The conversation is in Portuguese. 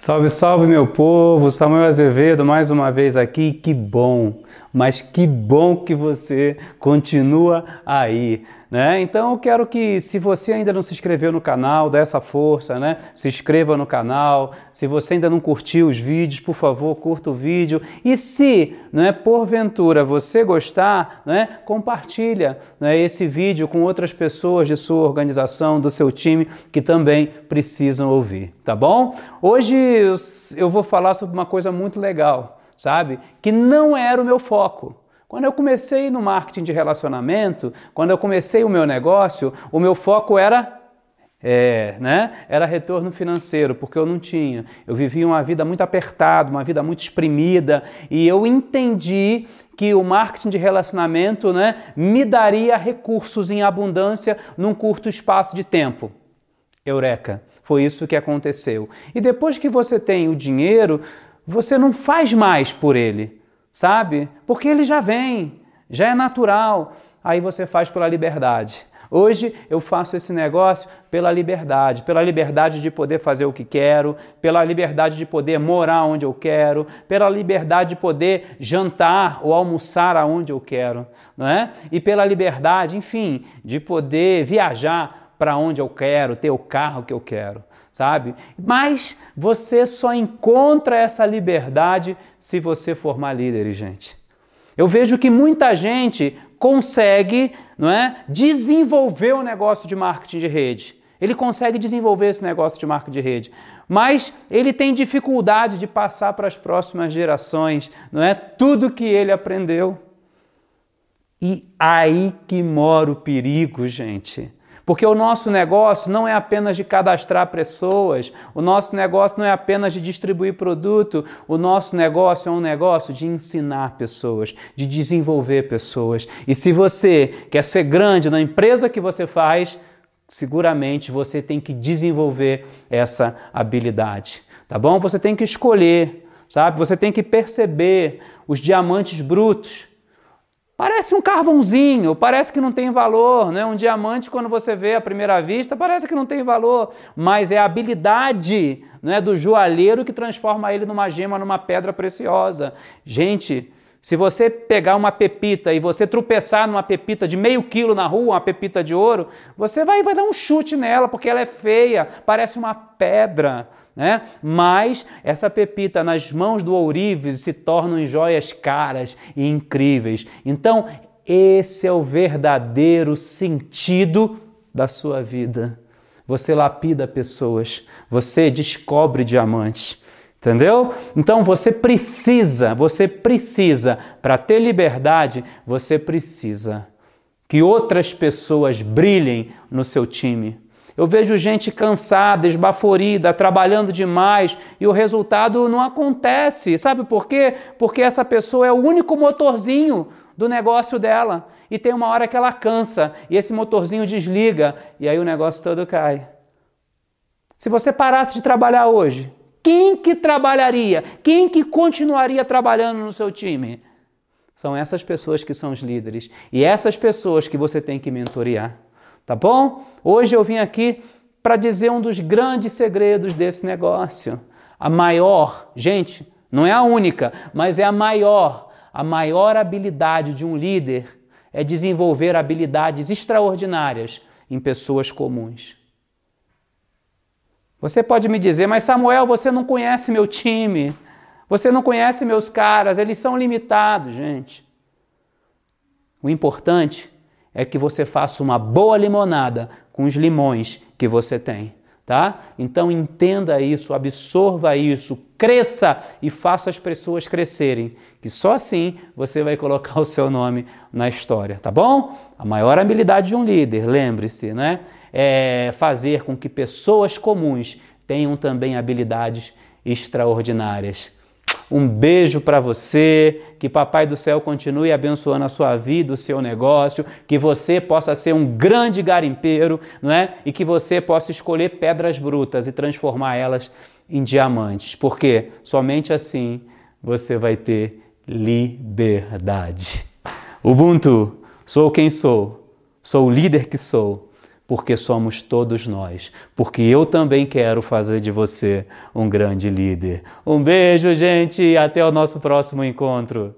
Salve, salve, meu povo! Samuel Azevedo mais uma vez aqui. Que bom, mas que bom que você continua aí. Né? Então eu quero que, se você ainda não se inscreveu no canal, dê essa força, né? Se inscreva no canal. Se você ainda não curtiu os vídeos, por favor, curta o vídeo. E se, né, porventura, você gostar, né, compartilha né, esse vídeo com outras pessoas de sua organização, do seu time, que também precisam ouvir, tá bom? Hoje eu vou falar sobre uma coisa muito legal, sabe? Que não era o meu foco. Quando eu comecei no marketing de relacionamento, quando eu comecei o meu negócio, o meu foco era é, né? Era retorno financeiro, porque eu não tinha. Eu vivia uma vida muito apertada, uma vida muito exprimida, e eu entendi que o marketing de relacionamento, né, me daria recursos em abundância num curto espaço de tempo. Eureka! Foi isso que aconteceu. E depois que você tem o dinheiro, você não faz mais por ele sabe? Porque ele já vem, já é natural. Aí você faz pela liberdade. Hoje eu faço esse negócio pela liberdade, pela liberdade de poder fazer o que quero, pela liberdade de poder morar onde eu quero, pela liberdade de poder jantar ou almoçar aonde eu quero, não é? E pela liberdade, enfim, de poder viajar para onde eu quero, ter o carro que eu quero sabe? Mas você só encontra essa liberdade se você formar líderes, gente. Eu vejo que muita gente consegue, não é, desenvolver o negócio de marketing de rede. Ele consegue desenvolver esse negócio de marketing de rede, mas ele tem dificuldade de passar para as próximas gerações, não é? Tudo que ele aprendeu. E aí que mora o perigo, gente. Porque o nosso negócio não é apenas de cadastrar pessoas, o nosso negócio não é apenas de distribuir produto, o nosso negócio é um negócio de ensinar pessoas, de desenvolver pessoas. E se você quer ser grande na empresa que você faz, seguramente você tem que desenvolver essa habilidade, tá bom? Você tem que escolher, sabe? Você tem que perceber os diamantes brutos Parece um carvãozinho, parece que não tem valor, né? Um diamante, quando você vê à primeira vista, parece que não tem valor, mas é a habilidade né, do joalheiro que transforma ele numa gema, numa pedra preciosa. Gente, se você pegar uma pepita e você tropeçar numa pepita de meio quilo na rua, uma pepita de ouro, você vai, vai dar um chute nela, porque ela é feia, parece uma pedra né? Mas essa pepita nas mãos do ourives se tornam joias caras e incríveis. Então, esse é o verdadeiro sentido da sua vida. Você lapida pessoas, você descobre diamantes. Entendeu? Então você precisa, você precisa, para ter liberdade, você precisa que outras pessoas brilhem no seu time. Eu vejo gente cansada, esbaforida, trabalhando demais e o resultado não acontece. Sabe por quê? Porque essa pessoa é o único motorzinho do negócio dela. E tem uma hora que ela cansa e esse motorzinho desliga e aí o negócio todo cai. Se você parasse de trabalhar hoje, quem que trabalharia? Quem que continuaria trabalhando no seu time? São essas pessoas que são os líderes e essas pessoas que você tem que mentorear. Tá bom? Hoje eu vim aqui para dizer um dos grandes segredos desse negócio. A maior, gente, não é a única, mas é a maior. A maior habilidade de um líder é desenvolver habilidades extraordinárias em pessoas comuns. Você pode me dizer, mas Samuel, você não conhece meu time, você não conhece meus caras, eles são limitados, gente. O importante é que você faça uma boa limonada com os limões que você tem, tá? Então entenda isso, absorva isso, cresça e faça as pessoas crescerem, que só assim você vai colocar o seu nome na história, tá bom? A maior habilidade de um líder, lembre-se, né? É fazer com que pessoas comuns tenham também habilidades extraordinárias. Um beijo para você, que Papai do Céu continue abençoando a sua vida, o seu negócio, que você possa ser um grande garimpeiro, não é? E que você possa escolher pedras brutas e transformar elas em diamantes, porque somente assim você vai ter liberdade. Ubuntu, sou quem sou, sou o líder que sou, porque somos todos nós, porque eu também quero fazer de você um grande líder. Um beijo, gente, e até o nosso próximo encontro.